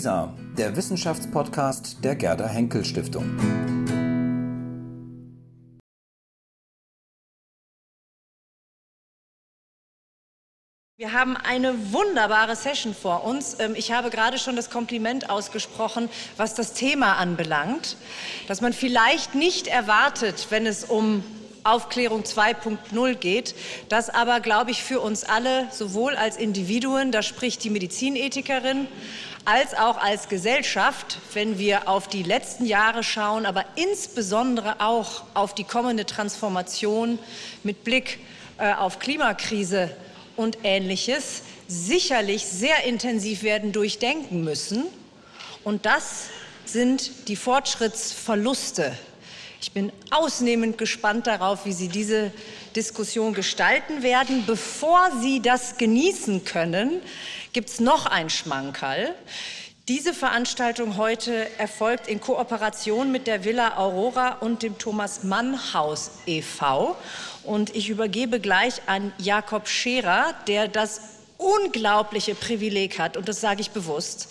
WISA, der Wissenschaftspodcast der Gerda Henkel Stiftung. Wir haben eine wunderbare Session vor uns. Ähm, ich habe gerade schon das Kompliment ausgesprochen, was das Thema anbelangt, dass man vielleicht nicht erwartet, wenn es um Aufklärung 2.0 geht, das aber, glaube ich, für uns alle, sowohl als Individuen, da spricht die Medizinethikerin, als auch als Gesellschaft, wenn wir auf die letzten Jahre schauen, aber insbesondere auch auf die kommende Transformation mit Blick äh, auf Klimakrise und Ähnliches, sicherlich sehr intensiv werden durchdenken müssen. Und das sind die Fortschrittsverluste. Ich bin ausnehmend gespannt darauf, wie Sie diese Diskussion gestalten werden. Bevor Sie das genießen können, gibt es noch ein Schmankerl. Diese Veranstaltung heute erfolgt in Kooperation mit der Villa Aurora und dem Thomas Mann Haus e.V. Und ich übergebe gleich an Jakob Scherer, der das unglaubliche Privileg hat, und das sage ich bewusst,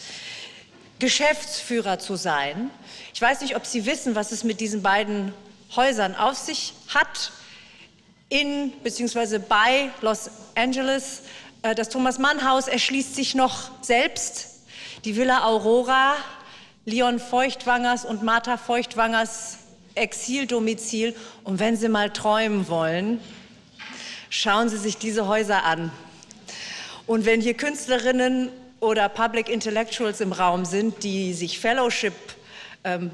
Geschäftsführer zu sein. Ich weiß nicht, ob Sie wissen, was es mit diesen beiden Häusern auf sich hat. In bzw. bei Los Angeles. Äh, das Thomas Mann Haus erschließt sich noch selbst. Die Villa Aurora, Leon Feuchtwangers und Martha Feuchtwangers Exildomizil. Und wenn Sie mal träumen wollen, schauen Sie sich diese Häuser an. Und wenn hier Künstlerinnen oder Public Intellectuals im Raum sind, die sich Fellowship ähm,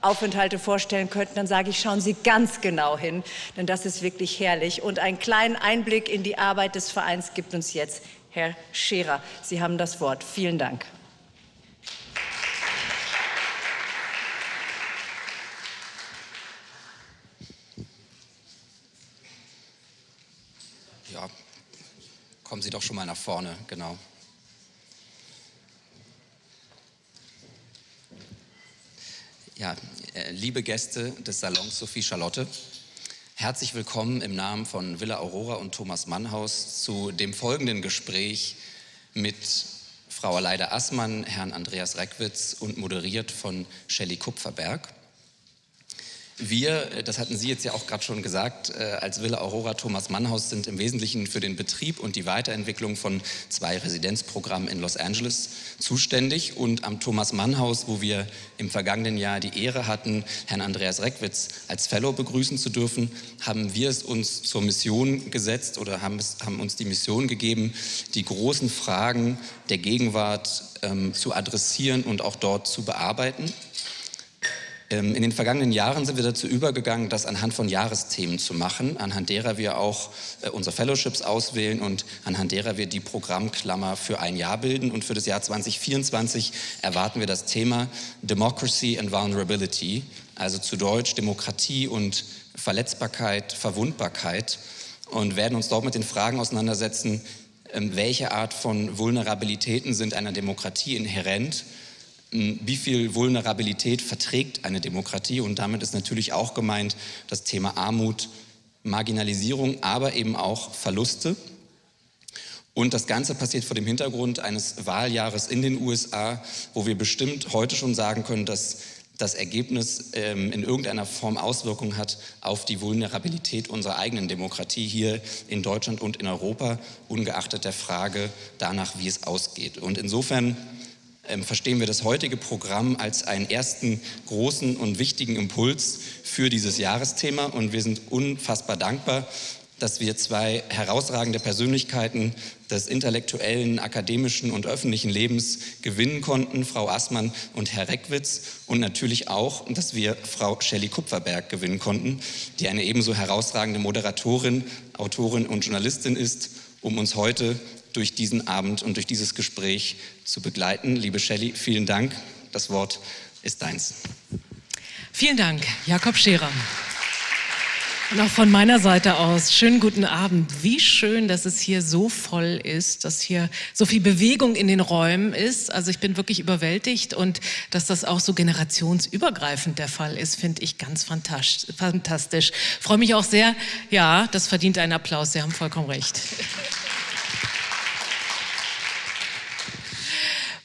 Aufenthalte vorstellen könnten, dann sage ich, schauen Sie ganz genau hin, denn das ist wirklich herrlich. Und einen kleinen Einblick in die Arbeit des Vereins gibt uns jetzt Herr Scherer. Sie haben das Wort. Vielen Dank. Kommen Sie doch schon mal nach vorne, genau. Ja, äh, liebe Gäste des Salons Sophie Charlotte, herzlich willkommen im Namen von Villa Aurora und Thomas Mannhaus zu dem folgenden Gespräch mit Frau Aleida Assmann, Herrn Andreas Reckwitz und moderiert von Shelley Kupferberg. Wir, äh, das hatten Sie jetzt ja auch gerade schon gesagt, äh, als Villa Aurora Thomas Mannhaus sind im Wesentlichen für den Betrieb und die Weiterentwicklung von zwei Residenzprogrammen in Los Angeles zuständig. Und am Thomas Mannhaus, wo wir im vergangenen Jahr die Ehre hatten, Herrn Andreas Reckwitz als Fellow begrüßen zu dürfen, haben wir es uns zur Mission gesetzt oder haben, es, haben uns die Mission gegeben, die großen Fragen der Gegenwart ähm, zu adressieren und auch dort zu bearbeiten. Ähm, in den vergangenen Jahren sind wir dazu übergegangen, das anhand von Jahresthemen zu machen, anhand derer wir auch äh, unsere Fellowships auswählen und anhand derer wir die Programmklammer für ein Jahr bilden. Und für das Jahr 2024 erwarten wir das Thema Democracy and Vulnerability, also zu Deutsch Demokratie und Verletzbarkeit, Verwundbarkeit und werden uns dort mit den Fragen auseinandersetzen, ähm, welche Art von Vulnerabilitäten sind einer Demokratie inhärent wie viel Vulnerabilität verträgt eine Demokratie. Und damit ist natürlich auch gemeint das Thema Armut, Marginalisierung, aber eben auch Verluste. Und das Ganze passiert vor dem Hintergrund eines Wahljahres in den USA, wo wir bestimmt heute schon sagen können, dass das Ergebnis ähm, in irgendeiner Form Auswirkungen hat auf die Vulnerabilität unserer eigenen Demokratie hier in Deutschland und in Europa, ungeachtet der Frage danach, wie es ausgeht. Und insofern verstehen wir das heutige Programm als einen ersten großen und wichtigen Impuls für dieses Jahresthema. Und wir sind unfassbar dankbar, dass wir zwei herausragende Persönlichkeiten des intellektuellen, akademischen und öffentlichen Lebens gewinnen konnten, Frau Assmann und Herr Reckwitz. Und natürlich auch, dass wir Frau Shelley Kupferberg gewinnen konnten, die eine ebenso herausragende Moderatorin, Autorin und Journalistin ist, um uns heute durch diesen Abend und durch dieses Gespräch zu begleiten. Liebe Shelley, vielen Dank. Das Wort ist deins. Vielen Dank, Jakob Scherer. Und auch von meiner Seite aus, schönen guten Abend. Wie schön, dass es hier so voll ist, dass hier so viel Bewegung in den Räumen ist. Also ich bin wirklich überwältigt und dass das auch so generationsübergreifend der Fall ist, finde ich ganz fantastisch. Freue mich auch sehr. Ja, das verdient einen Applaus. Sie haben vollkommen recht.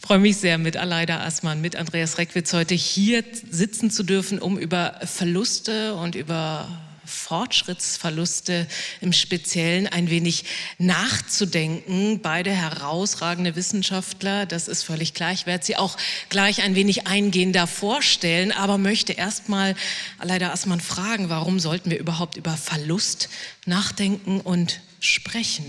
Freue mich sehr, mit Aleida Assmann, mit Andreas Reckwitz heute hier sitzen zu dürfen, um über Verluste und über Fortschrittsverluste im Speziellen ein wenig nachzudenken. Beide herausragende Wissenschaftler, das ist völlig klar. Ich werde sie auch gleich ein wenig eingehender vorstellen, aber möchte erst mal Aleida Assmann fragen, warum sollten wir überhaupt über Verlust nachdenken und sprechen?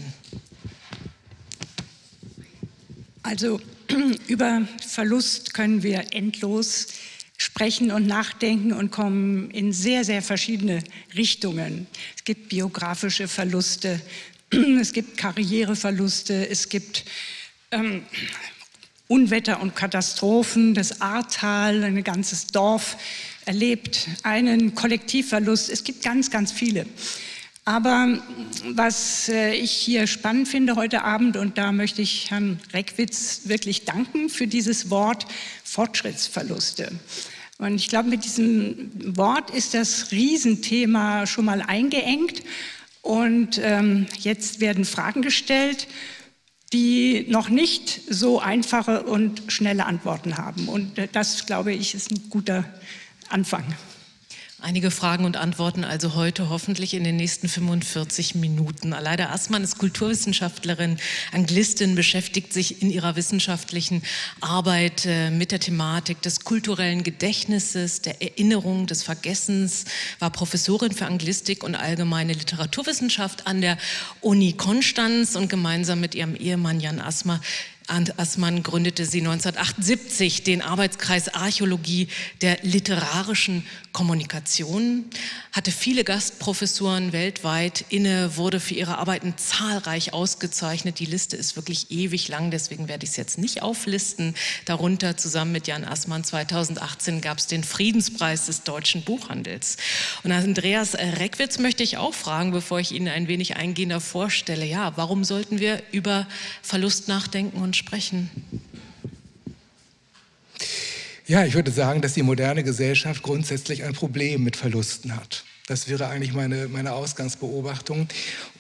Also über Verlust können wir endlos sprechen und nachdenken und kommen in sehr, sehr verschiedene Richtungen. Es gibt biografische Verluste, es gibt Karriereverluste, es gibt ähm, Unwetter und Katastrophen. Das Ahrtal, ein ganzes Dorf erlebt einen Kollektivverlust. Es gibt ganz, ganz viele. Aber was äh, ich hier spannend finde heute Abend, und da möchte ich Herrn Reckwitz wirklich danken für dieses Wort Fortschrittsverluste. Und ich glaube, mit diesem Wort ist das Riesenthema schon mal eingeengt. Und ähm, jetzt werden Fragen gestellt, die noch nicht so einfache und schnelle Antworten haben. Und äh, das, glaube ich, ist ein guter Anfang. Einige Fragen und Antworten also heute hoffentlich in den nächsten 45 Minuten. Aleida Assmann ist Kulturwissenschaftlerin, Anglistin, beschäftigt sich in ihrer wissenschaftlichen Arbeit äh, mit der Thematik des kulturellen Gedächtnisses, der Erinnerung, des Vergessens, war Professorin für Anglistik und allgemeine Literaturwissenschaft an der Uni Konstanz und gemeinsam mit ihrem Ehemann Jan Asmer Arndt Assmann gründete sie 1978 den Arbeitskreis Archäologie der literarischen Kommunikation, hatte viele Gastprofessuren weltweit inne, wurde für ihre Arbeiten zahlreich ausgezeichnet. Die Liste ist wirklich ewig lang, deswegen werde ich es jetzt nicht auflisten. Darunter zusammen mit Jan Assmann 2018 gab es den Friedenspreis des deutschen Buchhandels. Und Andreas Reckwitz möchte ich auch fragen, bevor ich Ihnen ein wenig eingehender vorstelle. Ja, warum sollten wir über Verlust nachdenken und sprechen? Ja, ich würde sagen, dass die moderne Gesellschaft grundsätzlich ein Problem mit Verlusten hat. Das wäre eigentlich meine, meine Ausgangsbeobachtung.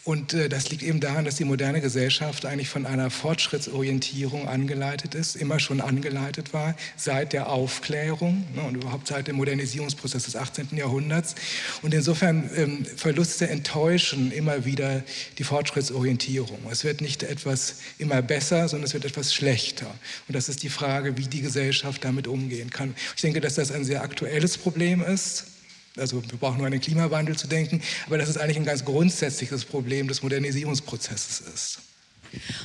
Und äh, das liegt eben daran, dass die moderne Gesellschaft eigentlich von einer Fortschrittsorientierung angeleitet ist, immer schon angeleitet war, seit der Aufklärung ne, und überhaupt seit dem Modernisierungsprozess des 18. Jahrhunderts. Und insofern ähm, Verluste enttäuschen immer wieder die Fortschrittsorientierung. Es wird nicht etwas immer besser, sondern es wird etwas schlechter. Und das ist die Frage, wie die Gesellschaft damit umgehen kann. Ich denke, dass das ein sehr aktuelles Problem ist also wir brauchen nur an den Klimawandel zu denken, aber dass es eigentlich ein ganz grundsätzliches Problem des Modernisierungsprozesses ist.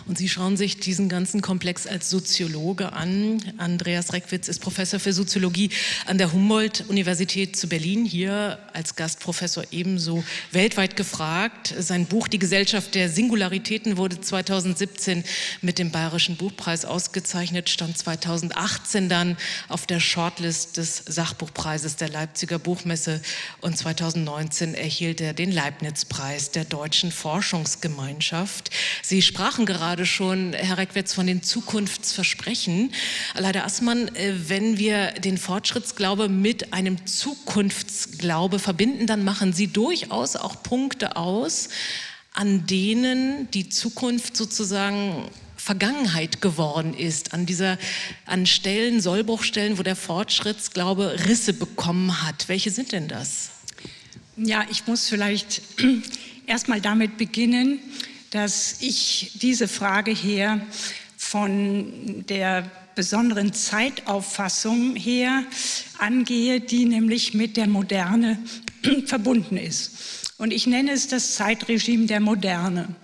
Und Sie schauen sich diesen ganzen Komplex als Soziologe an. Andreas Reckwitz ist Professor für Soziologie an der Humboldt-Universität zu Berlin, hier als Gastprofessor ebenso weltweit gefragt. Sein Buch Die Gesellschaft der Singularitäten wurde 2017 mit dem Bayerischen Buchpreis ausgezeichnet, stand 2018 dann auf der Shortlist des Sachbuchpreises der Leipziger Buchmesse und 2019 erhielt er den Leibniz-Preis der Deutschen Forschungsgemeinschaft. Sie sprach sprachen gerade schon, Herr Reckwitz, von den Zukunftsversprechen. Leider Assmann, äh, wenn wir den Fortschrittsglaube mit einem Zukunftsglaube verbinden, dann machen Sie durchaus auch Punkte aus, an denen die Zukunft sozusagen Vergangenheit geworden ist, an dieser, an Stellen, Sollbruchstellen, wo der Fortschrittsglaube Risse bekommen hat. Welche sind denn das? Ja, ich muss vielleicht erstmal damit beginnen, dass ich diese Frage hier von der besonderen Zeitauffassung her angehe, die nämlich mit der Moderne verbunden ist. Und ich nenne es das Zeitregime der Moderne.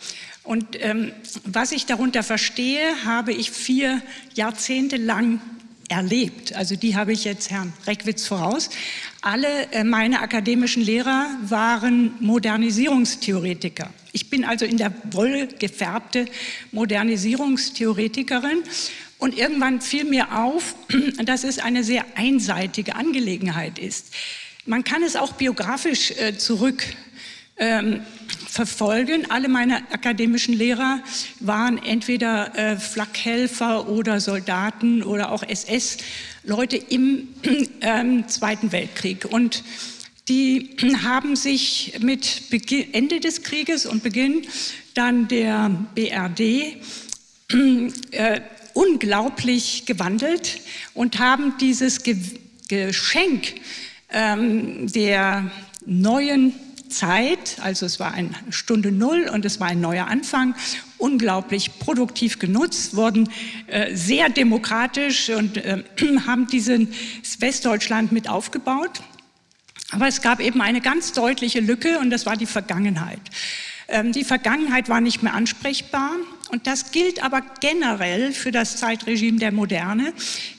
Und ähm, was ich darunter verstehe, habe ich vier Jahrzehnte lang erlebt. Also die habe ich jetzt Herrn Reckwitz voraus. Alle äh, meine akademischen Lehrer waren Modernisierungstheoretiker. Ich bin also in der Wolle gefärbte Modernisierungstheoretikerin. Und irgendwann fiel mir auf, dass es eine sehr einseitige Angelegenheit ist. Man kann es auch biografisch äh, zurück ähm, verfolgen. Alle meine akademischen Lehrer waren entweder äh, Flakhelfer oder Soldaten oder auch SS-Leute im äh, Zweiten Weltkrieg. Und die haben sich mit Beginn, Ende des Krieges und Beginn dann der BRD äh, unglaublich gewandelt und haben dieses Ge Geschenk ähm, der neuen Zeit, also es war eine Stunde Null und es war ein neuer Anfang, unglaublich produktiv genutzt, wurden äh, sehr demokratisch und äh, haben diesen Westdeutschland mit aufgebaut. Aber es gab eben eine ganz deutliche Lücke und das war die Vergangenheit. Ähm, die Vergangenheit war nicht mehr ansprechbar und das gilt aber generell für das Zeitregime der Moderne,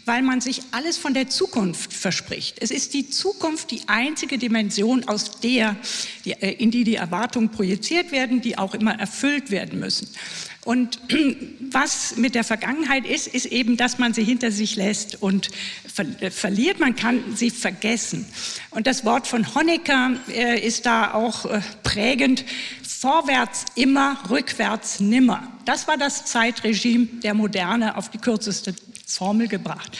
weil man sich alles von der Zukunft verspricht. Es ist die Zukunft die einzige Dimension, aus der, äh, in die die Erwartungen projiziert werden, die auch immer erfüllt werden müssen. Und was mit der Vergangenheit ist, ist eben, dass man sie hinter sich lässt und äh, verliert. Man kann sie vergessen. Und das Wort von Honecker äh, ist da auch prägend. Vorwärts immer, rückwärts nimmer. Das war das Zeitregime der Moderne auf die kürzeste Formel gebracht.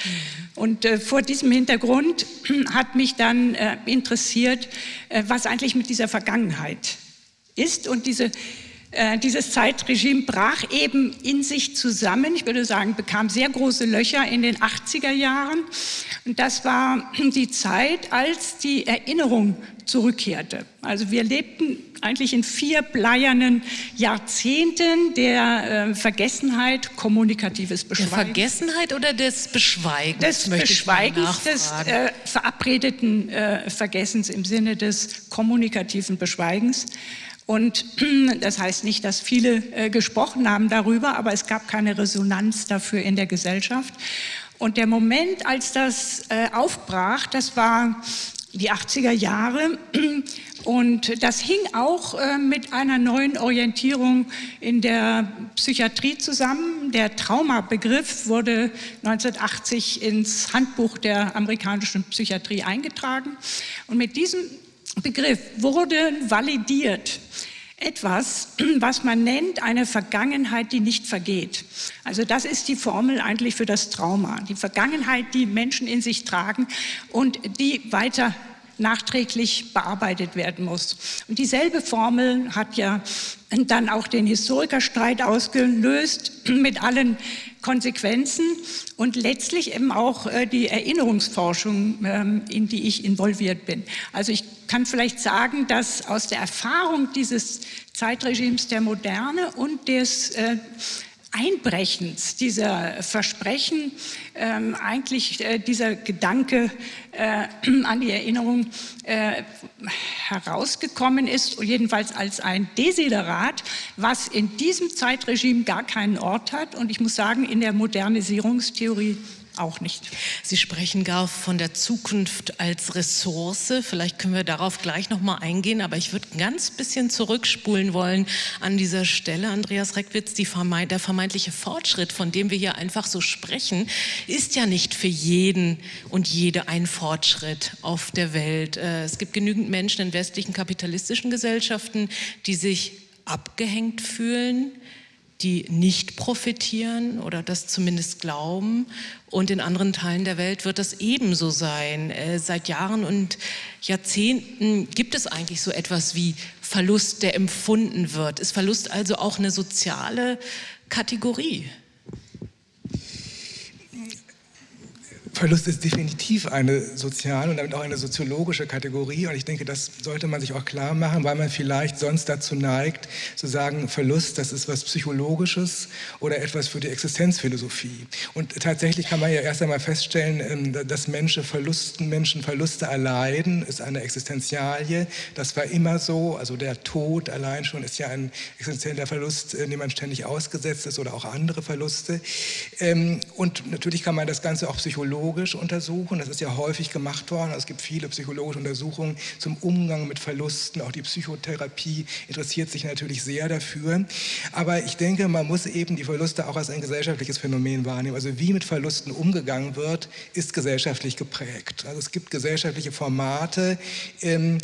Und äh, vor diesem Hintergrund hat mich dann äh, interessiert, äh, was eigentlich mit dieser Vergangenheit ist. Und diese, äh, dieses Zeitregime brach eben in sich zusammen. Ich würde sagen, bekam sehr große Löcher in den 80er Jahren. Und das war die Zeit, als die Erinnerung zurückkehrte. Also wir lebten eigentlich in vier bleiernen Jahrzehnten der äh, Vergessenheit, kommunikatives Beschweigens. Der Vergessenheit oder des Beschweigens? Des Beschweigens, des äh, verabredeten äh, Vergessens im Sinne des kommunikativen Beschweigens. Und das heißt nicht, dass viele äh, gesprochen haben darüber, aber es gab keine Resonanz dafür in der Gesellschaft. Und der Moment, als das äh, aufbrach, das war die 80er Jahre. Und das hing auch äh, mit einer neuen Orientierung in der Psychiatrie zusammen. Der Traumabegriff wurde 1980 ins Handbuch der amerikanischen Psychiatrie eingetragen. Und mit diesem Begriff wurde validiert etwas, was man nennt eine Vergangenheit, die nicht vergeht. Also das ist die Formel eigentlich für das Trauma. Die Vergangenheit, die Menschen in sich tragen und die weiter nachträglich bearbeitet werden muss. Und dieselbe Formel hat ja dann auch den Historikerstreit ausgelöst mit allen Konsequenzen und letztlich eben auch äh, die Erinnerungsforschung, ähm, in die ich involviert bin. Also ich kann vielleicht sagen, dass aus der Erfahrung dieses Zeitregimes der Moderne und des äh, Einbrechens dieser Versprechen ähm, eigentlich äh, dieser Gedanke äh, an die Erinnerung äh, herausgekommen ist, jedenfalls als ein Desiderat, was in diesem Zeitregime gar keinen Ort hat. Und ich muss sagen, in der Modernisierungstheorie auch nicht. Sie sprechen gar von der Zukunft als Ressource. Vielleicht können wir darauf gleich noch mal eingehen, aber ich würde ein ganz bisschen zurückspulen wollen an dieser Stelle. Andreas Reckwitz, der vermeintliche Fortschritt, von dem wir hier einfach so sprechen, ist ja nicht für jeden und jede ein Fortschritt auf der Welt. Äh, es gibt genügend Menschen in westlichen kapitalistischen Gesellschaften, die sich abgehängt fühlen, die nicht profitieren oder das zumindest glauben. Und in anderen Teilen der Welt wird das ebenso sein. Äh, seit Jahren und Jahrzehnten gibt es eigentlich so etwas wie Verlust, der empfunden wird. Ist Verlust also auch eine soziale Kategorie? Verlust ist definitiv eine soziale und damit auch eine soziologische Kategorie. Und ich denke, das sollte man sich auch klar machen, weil man vielleicht sonst dazu neigt, zu sagen, Verlust, das ist was Psychologisches oder etwas für die Existenzphilosophie. Und tatsächlich kann man ja erst einmal feststellen, ähm, dass Menschen, Verlusten, Menschen Verluste erleiden, ist eine Existenzialie. Das war immer so. Also der Tod allein schon ist ja ein existenzieller Verlust, äh, dem man ständig ausgesetzt ist oder auch andere Verluste. Ähm, und natürlich kann man das Ganze auch psychologisch psychologisch untersuchen. Das ist ja häufig gemacht worden. Es gibt viele psychologische Untersuchungen zum Umgang mit Verlusten. Auch die Psychotherapie interessiert sich natürlich sehr dafür. Aber ich denke, man muss eben die Verluste auch als ein gesellschaftliches Phänomen wahrnehmen. Also wie mit Verlusten umgegangen wird, ist gesellschaftlich geprägt. Also es gibt gesellschaftliche Formate, ähm,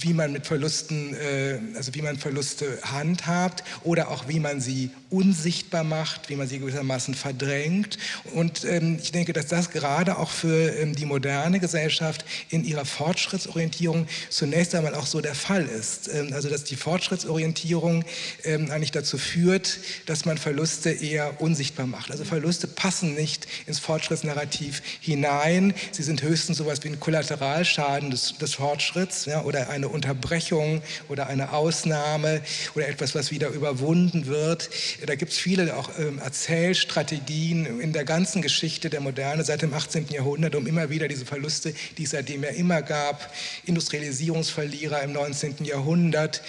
wie man mit Verlusten, äh, also wie man Verluste handhabt oder auch wie man sie unsichtbar macht, wie man sie gewissermaßen verdrängt. Und ähm, ich denke, dass das gerade auch für ähm, die moderne Gesellschaft in ihrer Fortschrittsorientierung zunächst einmal auch so der Fall ist. Ähm, also dass die Fortschrittsorientierung ähm, eigentlich dazu führt, dass man Verluste eher unsichtbar macht. Also Verluste passen nicht ins Fortschrittsnarrativ hinein. Sie sind höchstens sowas wie ein Kollateralschaden des, des Fortschritts ja, oder eine Unterbrechung oder eine Ausnahme oder etwas, was wieder überwunden wird. Da gibt es viele auch ähm, Erzählstrategien in der ganzen Geschichte der Moderne seit dem 18. Jahrhundert, um immer wieder diese Verluste, die es seitdem ja immer gab, Industrialisierungsverlierer im 19. Jahrhundert,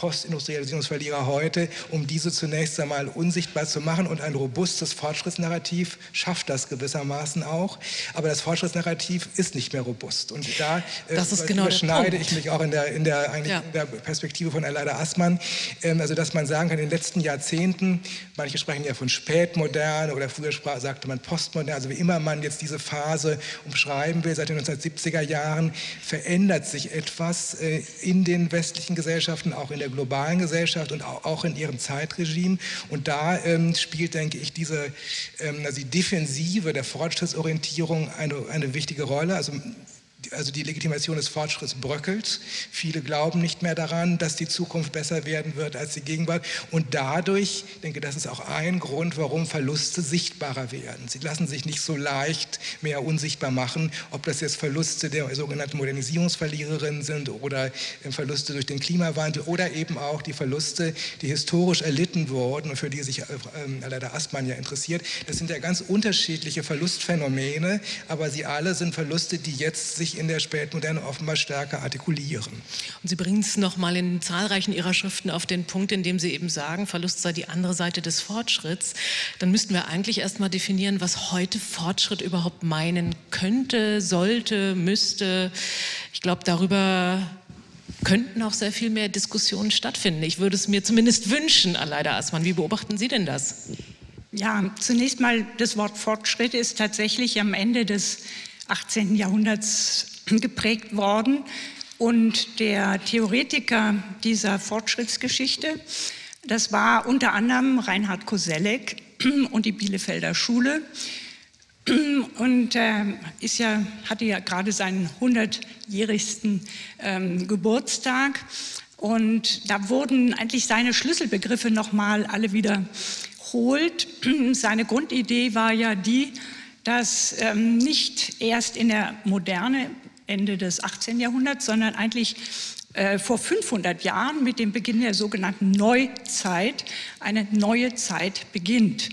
Postindustrialisierungsverlierer heute, um diese zunächst einmal unsichtbar zu machen. Und ein robustes Fortschrittsnarrativ schafft das gewissermaßen auch. Aber das Fortschrittsnarrativ ist nicht mehr robust. Und da äh, genau überschneide ich mich auch in der, in der, eigentlich ja. in der Perspektive von Aleida Aßmann. Ähm, also, dass man sagen kann, in den letzten Jahrzehnten, manche sprechen ja von spätmodern oder früher sprach, sagte man postmodern, also wie immer man jetzt diese Phase umschreiben will, seit den 1970er Jahren verändert sich etwas äh, in den westlichen Gesellschaften, auch in der globalen Gesellschaft und auch in ihrem Zeitregime. Und da ähm, spielt, denke ich, diese ähm, also die Defensive der Fortschrittsorientierung eine, eine wichtige Rolle. Also also die Legitimation des Fortschritts bröckelt. Viele glauben nicht mehr daran, dass die Zukunft besser werden wird als die Gegenwart. Und dadurch, ich denke, das ist auch ein Grund, warum Verluste sichtbarer werden. Sie lassen sich nicht so leicht mehr unsichtbar machen, ob das jetzt Verluste der sogenannten Modernisierungsverliererinnen sind oder Verluste durch den Klimawandel oder eben auch die Verluste, die historisch erlitten wurden und für die sich äh, leider Astmann ja interessiert. Das sind ja ganz unterschiedliche Verlustphänomene, aber sie alle sind Verluste, die jetzt sich in der Spätmoderne offenbar stärker artikulieren. Und Sie bringen es nochmal in zahlreichen Ihrer Schriften auf den Punkt, in dem Sie eben sagen, Verlust sei die andere Seite des Fortschritts. Dann müssten wir eigentlich erstmal definieren, was heute Fortschritt überhaupt meinen könnte, sollte, müsste. Ich glaube, darüber könnten auch sehr viel mehr Diskussionen stattfinden. Ich würde es mir zumindest wünschen, Aleida Aßmann. Wie beobachten Sie denn das? Ja, zunächst mal, das Wort Fortschritt ist tatsächlich am Ende des 18. Jahrhunderts geprägt worden. Und der Theoretiker dieser Fortschrittsgeschichte, das war unter anderem Reinhard Koselleck und die Bielefelder Schule. Und äh, ist ja, hatte ja gerade seinen 100-jährigsten ähm, Geburtstag. Und da wurden eigentlich seine Schlüsselbegriffe nochmal alle wiederholt. Seine Grundidee war ja die, dass ähm, nicht erst in der Moderne, Ende des 18. Jahrhunderts, sondern eigentlich äh, vor 500 Jahren mit dem Beginn der sogenannten Neuzeit eine neue Zeit beginnt.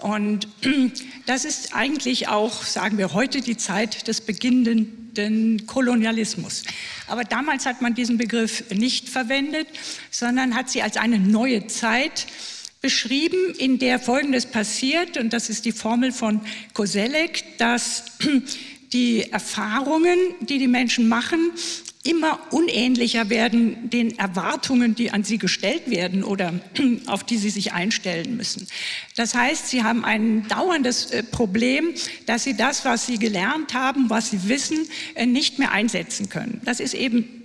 Und das ist eigentlich auch, sagen wir heute, die Zeit des beginnenden Kolonialismus. Aber damals hat man diesen Begriff nicht verwendet, sondern hat sie als eine neue Zeit beschrieben, in der Folgendes passiert, und das ist die Formel von Koselleck, dass die Erfahrungen, die die Menschen machen, immer unähnlicher werden den Erwartungen, die an sie gestellt werden oder auf die sie sich einstellen müssen. Das heißt, sie haben ein dauerndes äh, Problem, dass sie das, was sie gelernt haben, was sie wissen, äh, nicht mehr einsetzen können. Das ist eben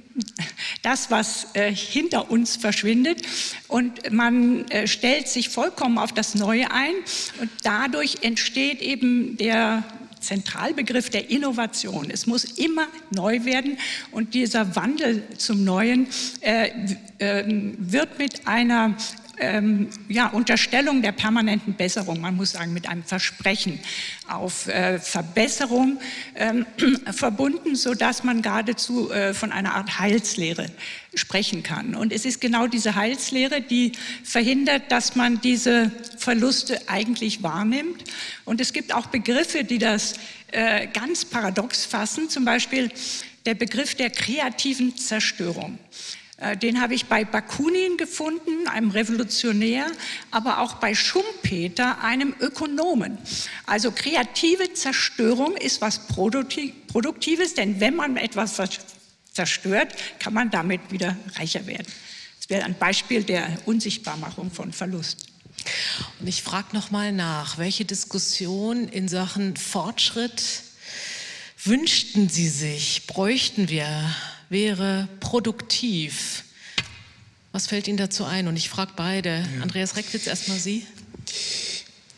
das, was äh, hinter uns verschwindet. Und man äh, stellt sich vollkommen auf das Neue ein. Und dadurch entsteht eben der Zentralbegriff der Innovation. Es muss immer neu werden und dieser Wandel zum Neuen äh, äh, wird mit einer ähm, ja, Unterstellung der permanenten Besserung, man muss sagen mit einem Versprechen auf äh, Verbesserung ähm, verbunden, sodass man geradezu äh, von einer Art Heilslehre sprechen kann. Und es ist genau diese Heilslehre, die verhindert, dass man diese Verluste eigentlich wahrnimmt. Und es gibt auch Begriffe, die das äh, ganz paradox fassen, zum Beispiel der Begriff der kreativen Zerstörung. Äh, den habe ich bei Bakunin gefunden, einem Revolutionär, aber auch bei Schumpeter, einem Ökonomen. Also kreative Zerstörung ist was Produktives, denn wenn man etwas zerstört, kann man damit wieder reicher werden. Das wäre ein Beispiel der Unsichtbarmachung von Verlust. Und ich frage noch mal nach, welche Diskussion in Sachen Fortschritt wünschten Sie sich, bräuchten wir wäre produktiv. Was fällt Ihnen dazu ein? Und ich frage beide. Ja. Andreas Reckwitz, erstmal Sie.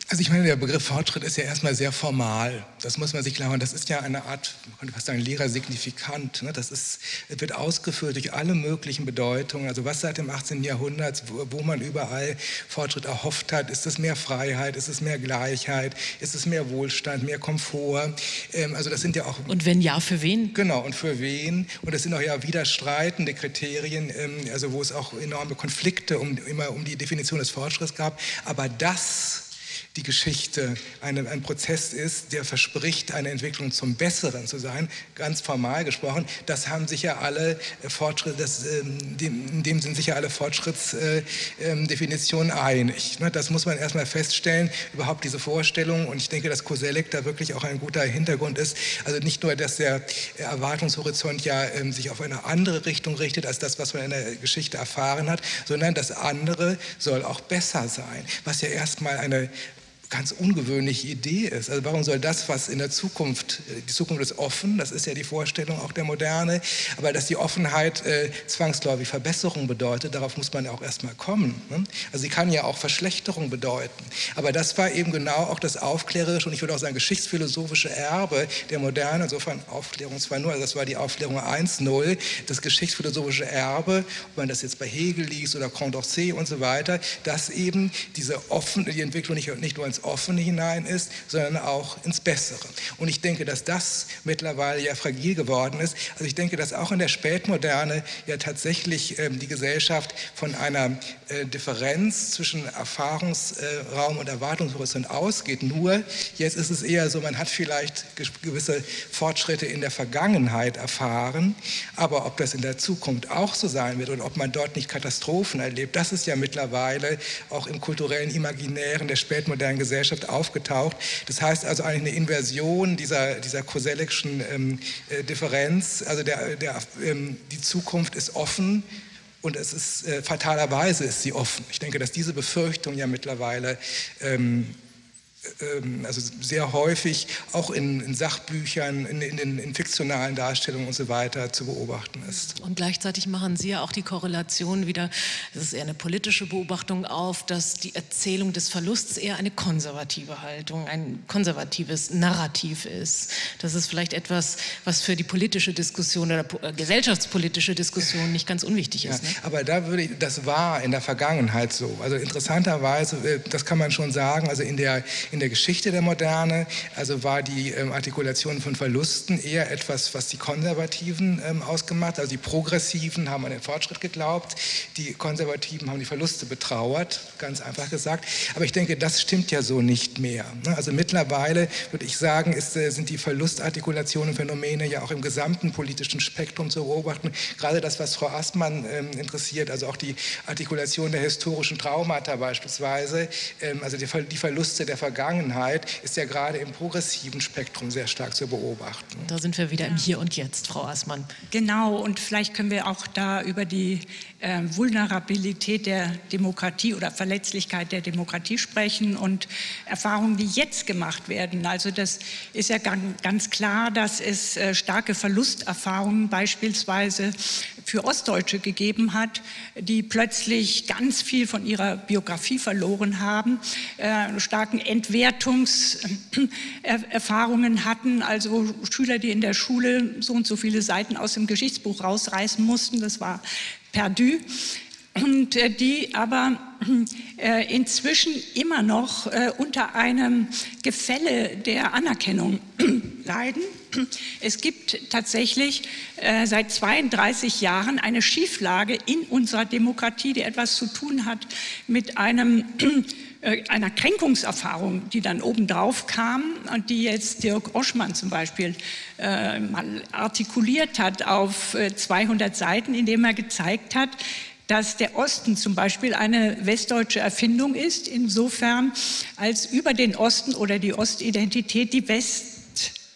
Also ich meine, der Begriff Fortschritt ist ja erstmal sehr formal. Das muss man sich klar machen. Das ist ja eine Art, man könnte fast sagen, leerer Signifikant. Ne? Das ist, wird ausgeführt durch alle möglichen Bedeutungen. Also was seit dem 18. Jahrhundert, wo, wo man überall Fortschritt erhofft hat, ist es mehr Freiheit, ist es mehr Gleichheit, ist es mehr Wohlstand, mehr Komfort. Ähm, also das sind ja auch... Und wenn ja, für wen? Genau, und für wen? Und das sind auch ja widerstreitende Kriterien, ähm, also wo es auch enorme Konflikte um, immer um die Definition des Fortschritts gab. Aber das die Geschichte eine, ein Prozess ist, der verspricht, eine Entwicklung zum Besseren zu sein, ganz formal gesprochen. Das haben sicher alle Fortschritte, das, ähm, in dem sind sicher alle Fortschrittsdefinitionen einig. Ne? Das muss man erstmal feststellen, überhaupt diese Vorstellung. Und ich denke, dass Koselleck da wirklich auch ein guter Hintergrund ist. Also nicht nur, dass der Erwartungshorizont ja ähm, sich auf eine andere Richtung richtet, als das, was man in der Geschichte erfahren hat, sondern das andere soll auch besser sein, was ja erstmal eine ganz ungewöhnliche Idee ist. Also warum soll das, was in der Zukunft, äh, die Zukunft ist offen, das ist ja die Vorstellung auch der Moderne, aber dass die Offenheit äh, zwangsläufig Verbesserung bedeutet, darauf muss man ja auch erstmal kommen. Ne? Also sie kann ja auch Verschlechterung bedeuten. Aber das war eben genau auch das aufklärerische und ich würde auch sagen geschichtsphilosophische Erbe der Moderne, insofern Aufklärung 2.0, also das war die Aufklärung 1.0, das geschichtsphilosophische Erbe, ob man das jetzt bei Hegel liest oder Condorcet und so weiter, dass eben diese offene, die Entwicklung nicht, nicht nur ins Offene hinein ist, sondern auch ins Bessere. Und ich denke, dass das mittlerweile ja fragil geworden ist. Also ich denke, dass auch in der Spätmoderne ja tatsächlich ähm, die Gesellschaft von einer äh, Differenz zwischen Erfahrungsraum und Erwartungshorizont ausgeht. Nur jetzt ist es eher so, man hat vielleicht gewisse Fortschritte in der Vergangenheit erfahren, aber ob das in der Zukunft auch so sein wird und ob man dort nicht Katastrophen erlebt, das ist ja mittlerweile auch im kulturellen Imaginären der spätmodernen Gesellschaft aufgetaucht. Das heißt also eigentlich eine Inversion dieser, dieser Koselleckschen ähm, äh, Differenz. Also der, der, ähm, die Zukunft ist offen und es ist äh, fatalerweise ist sie offen. Ich denke, dass diese Befürchtung ja mittlerweile ähm, also sehr häufig auch in, in Sachbüchern, in, in, in, fiktionalen Darstellungen und so weiter zu beobachten ist. Und gleichzeitig machen Sie ja auch die Korrelation wieder, das ist eher eine politische Beobachtung auf, dass die Erzählung des Verlusts eher eine konservative Haltung, ein konservatives Narrativ ist. Das ist vielleicht etwas, was für die politische Diskussion oder äh, gesellschaftspolitische Diskussion nicht ganz unwichtig ist. Ja, ne? Aber da würde ich, das war in der Vergangenheit so. Also interessanterweise, äh, das kann man schon sagen, also in der in der Geschichte der Moderne. Also war die ähm, Artikulation von Verlusten eher etwas, was die Konservativen ähm, ausgemacht Also die Progressiven haben an den Fortschritt geglaubt, die Konservativen haben die Verluste betrauert, ganz einfach gesagt. Aber ich denke, das stimmt ja so nicht mehr. Ne? Also mittlerweile würde ich sagen, ist, äh, sind die Verlustartikulationen Phänomene ja auch im gesamten politischen Spektrum zu beobachten. Gerade das, was Frau Astmann ähm, interessiert, also auch die Artikulation der historischen Traumata beispielsweise, ähm, also die, die Verluste der Vergangenheit Vergangenheit ist ja gerade im progressiven Spektrum sehr stark zu beobachten. Da sind wir wieder im Hier und Jetzt, Frau Aßmann. Genau, und vielleicht können wir auch da über die äh, Vulnerabilität der Demokratie oder Verletzlichkeit der Demokratie sprechen und Erfahrungen, die jetzt gemacht werden. Also das ist ja ganz klar, dass es äh, starke Verlusterfahrungen beispielsweise für Ostdeutsche gegeben hat, die plötzlich ganz viel von ihrer Biografie verloren haben, äh, starken Entwertungserfahrungen hatten, also Schüler, die in der Schule so und so viele Seiten aus dem Geschichtsbuch rausreißen mussten, das war perdu und äh, die aber äh, inzwischen immer noch äh, unter einem Gefälle der Anerkennung leiden. Es gibt tatsächlich seit 32 Jahren eine Schieflage in unserer Demokratie, die etwas zu tun hat mit einem einer Kränkungserfahrung, die dann obendrauf kam und die jetzt Dirk Oschmann zum Beispiel äh, mal artikuliert hat auf 200 Seiten, indem er gezeigt hat, dass der Osten zum Beispiel eine westdeutsche Erfindung ist, insofern als über den Osten oder die Ostidentität die West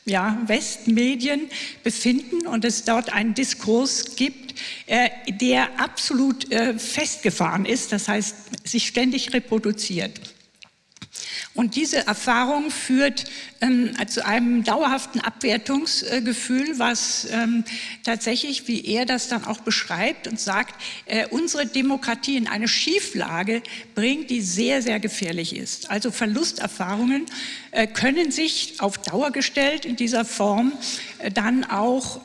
ja, Westmedien befinden und es dort einen Diskurs gibt, äh, der absolut äh, festgefahren ist, das heißt sich ständig reproduziert. Und diese Erfahrung führt ähm, zu einem dauerhaften Abwertungsgefühl, was ähm, tatsächlich, wie er das dann auch beschreibt und sagt, äh, unsere Demokratie in eine Schieflage bringt, die sehr, sehr gefährlich ist. Also Verlusterfahrungen äh, können sich auf Dauer gestellt in dieser Form äh, dann auch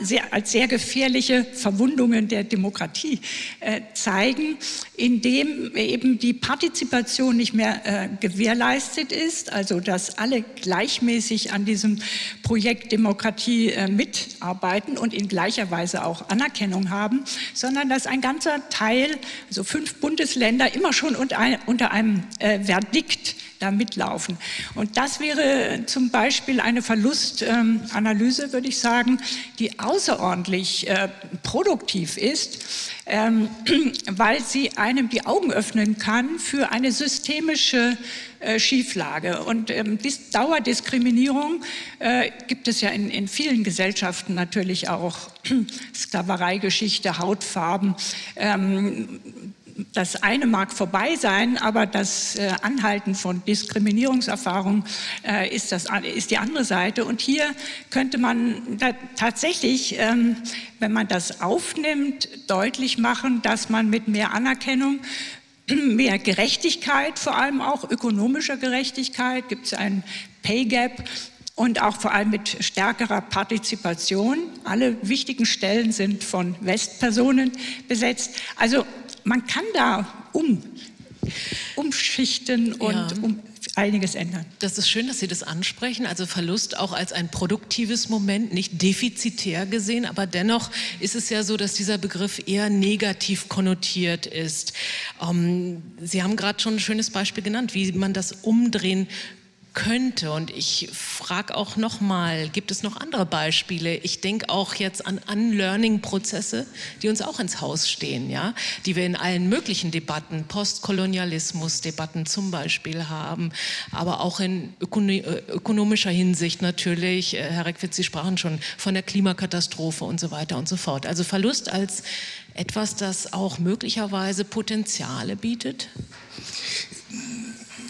sehr, als sehr gefährliche Verwundungen der Demokratie äh, zeigen, indem eben die Partizipation nicht mehr gewährleistet ist, also dass alle gleichmäßig an diesem Projekt Demokratie mitarbeiten und in gleicher Weise auch Anerkennung haben, sondern dass ein ganzer Teil, also fünf Bundesländer, immer schon unter, einem Verdikt da mitlaufen. Und das wäre zum Beispiel eine Verlustanalyse, würde ich sagen, die außerordentlich äh, produktiv ist, ähm, weil sie einem die Augen öffnen kann für eine systemische äh, Schieflage. Und ähm, Dauerdiskriminierung äh, gibt es ja in, in vielen Gesellschaften natürlich auch. Sklavereigeschichte, Hautfarben, ähm, das eine mag vorbei sein, aber das äh, Anhalten von Diskriminierungserfahrungen äh, ist, ist die andere Seite. Und hier könnte man tatsächlich, ähm, wenn man das aufnimmt, deutlich machen, dass man mit mehr Anerkennung mehr Gerechtigkeit, vor allem auch ökonomischer Gerechtigkeit, gibt es ein Pay Gap, und auch vor allem mit stärkerer Partizipation. Alle wichtigen Stellen sind von Westpersonen besetzt. Also man kann da um, umschichten und ja. um einiges ändern. Das ist schön, dass Sie das ansprechen. Also Verlust auch als ein produktives Moment, nicht defizitär gesehen, aber dennoch ist es ja so, dass dieser Begriff eher negativ konnotiert ist. Ähm, Sie haben gerade schon ein schönes Beispiel genannt, wie man das umdrehen könnte. Und ich frage auch nochmal, gibt es noch andere Beispiele? Ich denke auch jetzt an Unlearning-Prozesse, die uns auch ins Haus stehen, ja, die wir in allen möglichen Debatten, Postkolonialismus-Debatten zum Beispiel haben, aber auch in äh, ökonomischer Hinsicht natürlich. Äh, Herr Reckwitz, Sie sprachen schon von der Klimakatastrophe und so weiter und so fort. Also Verlust als etwas, das auch möglicherweise Potenziale bietet?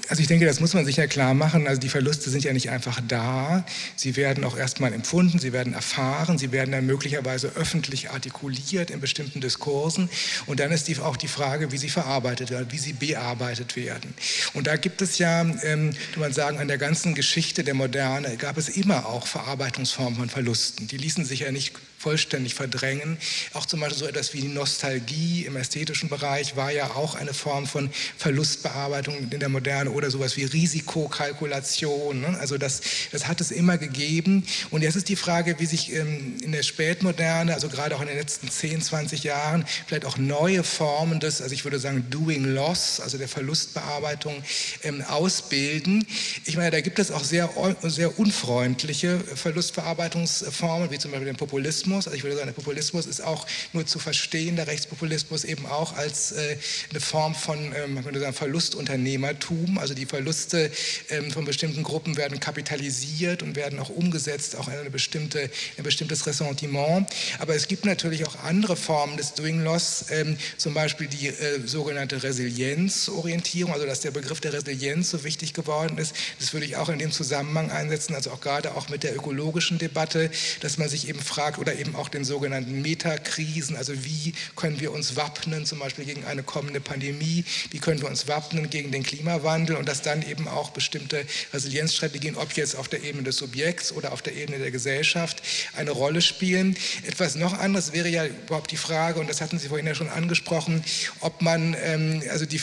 Also ich denke, das muss man sich ja klar machen. Also die Verluste sind ja nicht einfach da. Sie werden auch erstmal empfunden, sie werden erfahren, sie werden dann möglicherweise öffentlich artikuliert in bestimmten Diskursen. Und dann ist die, auch die Frage, wie sie verarbeitet werden, wie sie bearbeitet werden. Und da gibt es ja, ähm, kann man sagen, an der ganzen Geschichte der Moderne gab es immer auch Verarbeitungsformen von Verlusten. Die ließen sich ja nicht vollständig verdrängen. Auch zum Beispiel so etwas wie die Nostalgie im ästhetischen Bereich war ja auch eine Form von Verlustbearbeitung in der Moderne oder sowas wie Risikokalkulation. Ne? Also das, das hat es immer gegeben. Und jetzt ist die Frage, wie sich ähm, in der Spätmoderne, also gerade auch in den letzten 10, 20 Jahren, vielleicht auch neue Formen des, also ich würde sagen Doing Loss, also der Verlustbearbeitung, ähm, ausbilden. Ich meine, da gibt es auch sehr, sehr unfreundliche Verlustverarbeitungsformen, wie zum Beispiel den Populismus Populismus, also ich würde sagen, der Populismus ist auch nur zu verstehen, der Rechtspopulismus eben auch als äh, eine Form von, ähm, man könnte sagen, Verlustunternehmertum. Also die Verluste ähm, von bestimmten Gruppen werden kapitalisiert und werden auch umgesetzt, auch in eine bestimmte, ein bestimmtes Ressentiment. Aber es gibt natürlich auch andere Formen des Doing Loss, ähm, zum Beispiel die äh, sogenannte Resilienzorientierung, also dass der Begriff der Resilienz so wichtig geworden ist. Das würde ich auch in dem Zusammenhang einsetzen, also auch gerade auch mit der ökologischen Debatte, dass man sich eben fragt, oder eben auch den sogenannten Metakrisen, also wie können wir uns wappnen, zum Beispiel gegen eine kommende Pandemie, wie können wir uns wappnen gegen den Klimawandel? Und dass dann eben auch bestimmte Resilienzstrategien, ob jetzt auf der Ebene des Subjekts oder auf der Ebene der Gesellschaft, eine Rolle spielen. Etwas noch anderes wäre ja überhaupt die Frage, und das hatten Sie vorhin ja schon angesprochen, ob man, ähm, also die,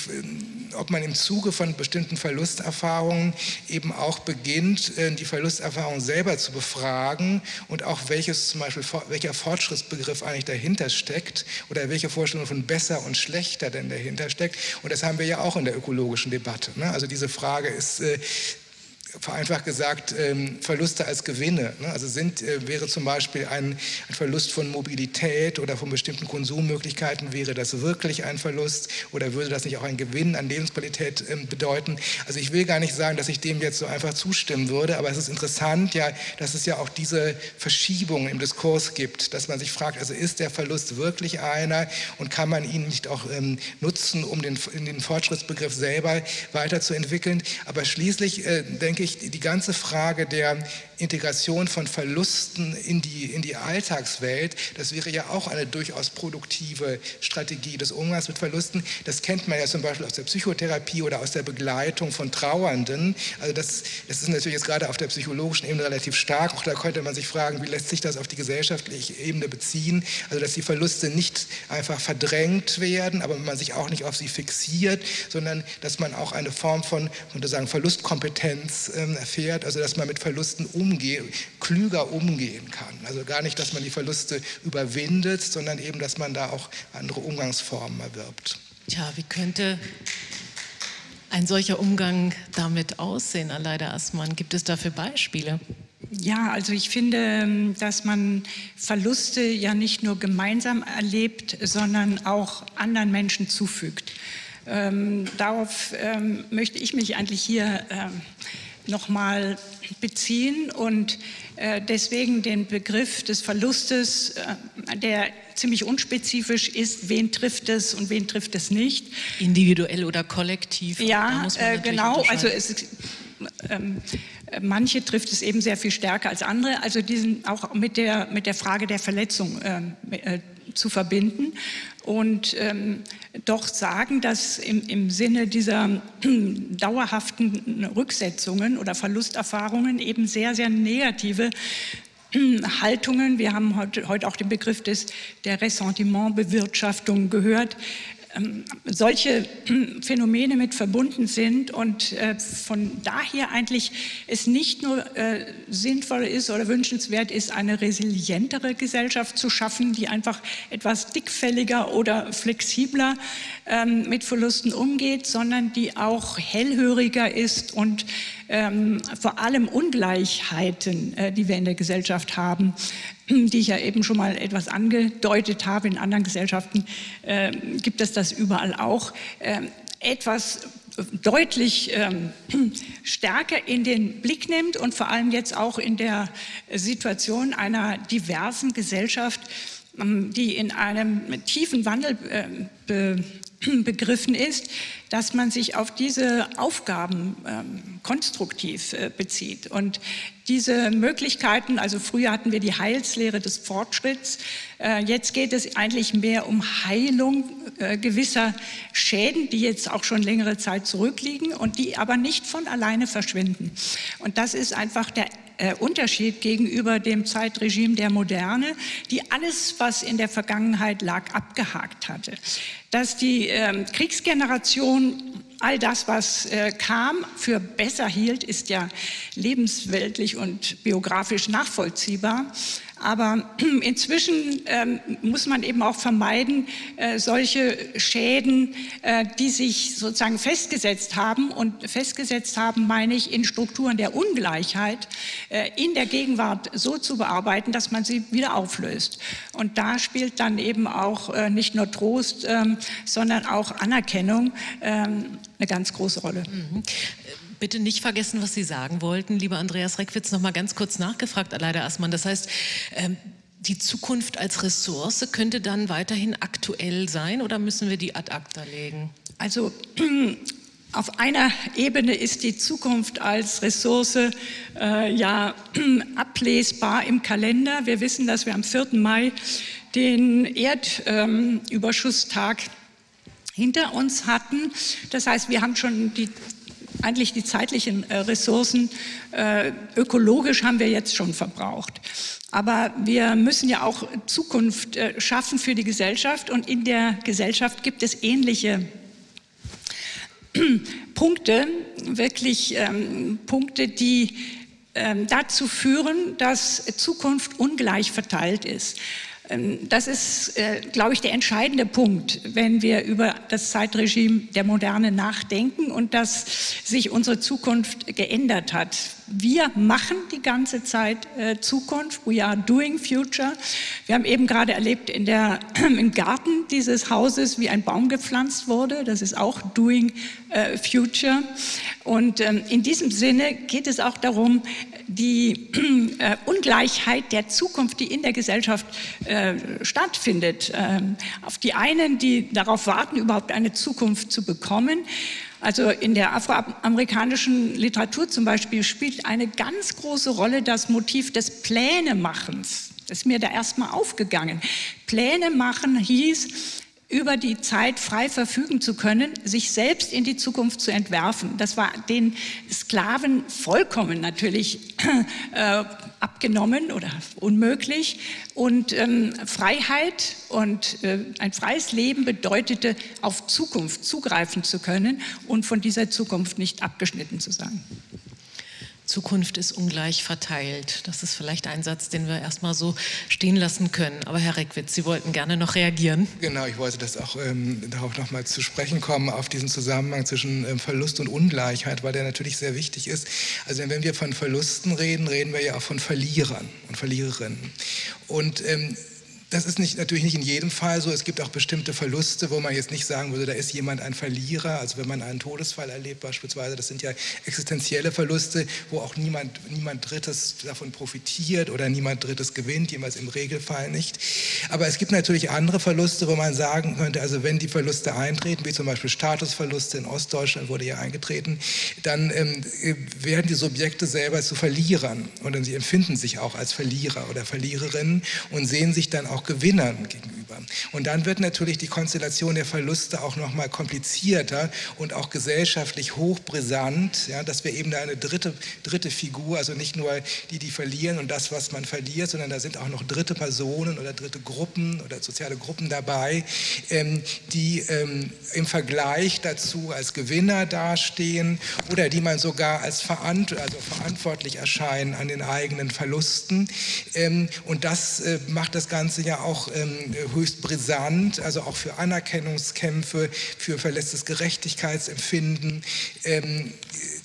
ob man im Zuge von bestimmten Verlusterfahrungen eben auch beginnt, äh, die Verlusterfahrung selber zu befragen und auch welches zum Beispiel welcher Fortschrittsbegriff eigentlich dahinter steckt oder welche Vorstellung von besser und schlechter denn dahinter steckt. Und das haben wir ja auch in der ökologischen Debatte. Ne? Also diese Frage ist, äh, vereinfacht gesagt ähm, Verluste als Gewinne. Ne? Also sind, äh, wäre zum Beispiel ein, ein, Verlust von Mobilität oder von bestimmten Konsummöglichkeiten, wäre das wirklich ein Verlust oder würde das nicht auch einen Gewinn an Lebensqualität ähm, bedeuten? Also ich will gar nicht sagen, dass ich dem jetzt so einfach zustimmen würde, aber es ist interessant, ja, dass es ja auch diese Verschiebung im Diskurs gibt, dass man sich fragt, also ist der Verlust wirklich einer und kann man ihn nicht auch ähm, nutzen, um den, den Fortschrittsbegriff selber weiterzuentwickeln? Aber schließlich äh, denke ich, die ganze Frage der Integration von Verlusten in die, in die Alltagswelt, das wäre ja auch eine durchaus produktive Strategie des Umgangs mit Verlusten. Das kennt man ja zum Beispiel aus der Psychotherapie oder aus der Begleitung von Trauernden. Also das, das ist natürlich jetzt gerade auf der psychologischen Ebene relativ stark. Auch da könnte man sich fragen, wie lässt sich das auf die gesellschaftliche Ebene beziehen? Also dass die Verluste nicht einfach verdrängt werden, aber man sich auch nicht auf sie fixiert, sondern dass man auch eine Form von, könnte sagen, Verlustkompetenz äh, erfährt, also dass man mit Verlusten umgehen, klüger umgehen kann. Also gar nicht, dass man die Verluste überwindet, sondern eben, dass man da auch andere Umgangsformen erwirbt. Tja, wie könnte ein solcher Umgang damit aussehen, Aleida Assmann? Gibt es dafür Beispiele? Ja, also ich finde, dass man Verluste ja nicht nur gemeinsam erlebt, sondern auch anderen Menschen zufügt. Ähm, darauf ähm, möchte ich mich eigentlich hier ähm, nochmal beziehen und äh, deswegen den Begriff des Verlustes, äh, der ziemlich unspezifisch ist, wen trifft es und wen trifft es nicht. Individuell oder kollektiv. Ja, äh, genau. Also es, ähm, manche trifft es eben sehr viel stärker als andere. Also diesen auch mit der, mit der Frage der Verletzung äh, zu verbinden und ähm, doch sagen, dass im, im Sinne dieser dauerhaften Rücksetzungen oder Verlusterfahrungen eben sehr, sehr negative Haltungen, wir haben heute, heute auch den Begriff des, der Ressentimentbewirtschaftung gehört, solche Phänomene mit verbunden sind und äh, von daher eigentlich es nicht nur äh, sinnvoll ist oder wünschenswert ist, eine resilientere Gesellschaft zu schaffen, die einfach etwas dickfälliger oder flexibler ähm, mit Verlusten umgeht, sondern die auch hellhöriger ist und ähm, vor allem Ungleichheiten, äh, die wir in der Gesellschaft haben, die ich ja eben schon mal etwas angedeutet habe. In anderen Gesellschaften äh, gibt es das überall auch. Äh, etwas deutlich ähm, stärker in den Blick nimmt und vor allem jetzt auch in der Situation einer diversen Gesellschaft, ähm, die in einem tiefen Wandel äh, begriffen ist, dass man sich auf diese Aufgaben ähm, konstruktiv äh, bezieht. Und diese Möglichkeiten, also früher hatten wir die Heilslehre des Fortschritts, äh, jetzt geht es eigentlich mehr um Heilung äh, gewisser Schäden, die jetzt auch schon längere Zeit zurückliegen und die aber nicht von alleine verschwinden. Und das ist einfach der äh, Unterschied gegenüber dem Zeitregime der Moderne, die alles, was in der Vergangenheit lag, abgehakt hatte. Dass die äh, Kriegsgeneration all das, was äh, kam, für besser hielt, ist ja lebensweltlich und biografisch nachvollziehbar. Aber inzwischen ähm, muss man eben auch vermeiden, äh, solche Schäden, äh, die sich sozusagen festgesetzt haben. Und festgesetzt haben, meine ich, in Strukturen der Ungleichheit äh, in der Gegenwart so zu bearbeiten, dass man sie wieder auflöst. Und da spielt dann eben auch äh, nicht nur Trost, ähm, sondern auch Anerkennung ähm, eine ganz große Rolle. Mhm bitte nicht vergessen, was Sie sagen wollten. Lieber Andreas Reckwitz, noch mal ganz kurz nachgefragt, Aleida Assmann. Das heißt, ähm, die Zukunft als Ressource könnte dann weiterhin aktuell sein oder müssen wir die ad acta legen? Also auf einer Ebene ist die Zukunft als Ressource äh, ja ablesbar im Kalender. Wir wissen, dass wir am 4. Mai den Erdüberschusstag ähm, hinter uns hatten. Das heißt, wir haben schon die eigentlich die zeitlichen äh, Ressourcen äh, ökologisch haben wir jetzt schon verbraucht. Aber wir müssen ja auch Zukunft äh, schaffen für die Gesellschaft und in der Gesellschaft gibt es ähnliche Punkte, wirklich ähm, Punkte, die ähm, dazu führen, dass Zukunft ungleich verteilt ist. Ähm, das ist, äh, glaube ich, der entscheidende Punkt, wenn wir über das Zeitregime der Moderne nachdenken und dass sich unsere Zukunft geändert hat. Wir machen die ganze Zeit äh, Zukunft. We are doing future. Wir haben eben gerade erlebt in der, im Garten dieses Hauses, wie ein Baum gepflanzt wurde. Das ist auch doing äh, future. Und ähm, in diesem Sinne geht es auch darum, die äh, Ungleichheit der Zukunft, die in der Gesellschaft äh, stattfindet, ähm, auf die einen, die darauf warten, überhaupt eine Zukunft zu bekommen, also in der afroamerikanischen Literatur zum Beispiel spielt eine ganz große Rolle das Motiv des Plänemachens. Das ist mir da erstmal aufgegangen. Pläne machen hieß, über die Zeit frei verfügen zu können, sich selbst in die Zukunft zu entwerfen. Das war den Sklaven vollkommen natürlich äh, abgenommen oder unmöglich. Und ähm, Freiheit und äh, ein freies Leben bedeutete, auf Zukunft zugreifen zu können und von dieser Zukunft nicht abgeschnitten zu sein. Zukunft ist ungleich verteilt. Das ist vielleicht ein Satz, den wir erstmal so stehen lassen können. Aber Herr Reckwitz, Sie wollten gerne noch reagieren. Genau, ich wollte das auch ähm, darauf nochmal zu sprechen kommen, auf diesen Zusammenhang zwischen ähm, Verlust und Ungleichheit, weil der natürlich sehr wichtig ist. Also wenn wir von Verlusten reden, reden wir ja auch von Verlierern und Verliererinnen. Und ähm, das ist nicht, natürlich nicht in jedem Fall so. Es gibt auch bestimmte Verluste, wo man jetzt nicht sagen würde, da ist jemand ein Verlierer. Also wenn man einen Todesfall erlebt beispielsweise, das sind ja existenzielle Verluste, wo auch niemand, niemand Drittes davon profitiert oder niemand Drittes gewinnt, jemals im Regelfall nicht. Aber es gibt natürlich andere Verluste, wo man sagen könnte, also wenn die Verluste eintreten, wie zum Beispiel Statusverluste in Ostdeutschland wurde ja eingetreten, dann ähm, werden die Subjekte selber zu Verlierern und dann sie empfinden sich auch als Verlierer oder Verliererinnen und sehen sich dann auch auch Gewinnern gegenüber. Und dann wird natürlich die Konstellation der Verluste auch noch mal komplizierter und auch gesellschaftlich hochbrisant, ja, dass wir eben da eine dritte, dritte Figur, also nicht nur die, die verlieren und das, was man verliert, sondern da sind auch noch dritte Personen oder dritte Gruppen oder soziale Gruppen dabei, ähm, die ähm, im Vergleich dazu als Gewinner dastehen oder die man sogar als verant also verantwortlich erscheinen an den eigenen Verlusten. Ähm, und das äh, macht das Ganze ja auch ähm, höchst brisant, also auch für Anerkennungskämpfe, für verletztes Gerechtigkeitsempfinden. Ähm,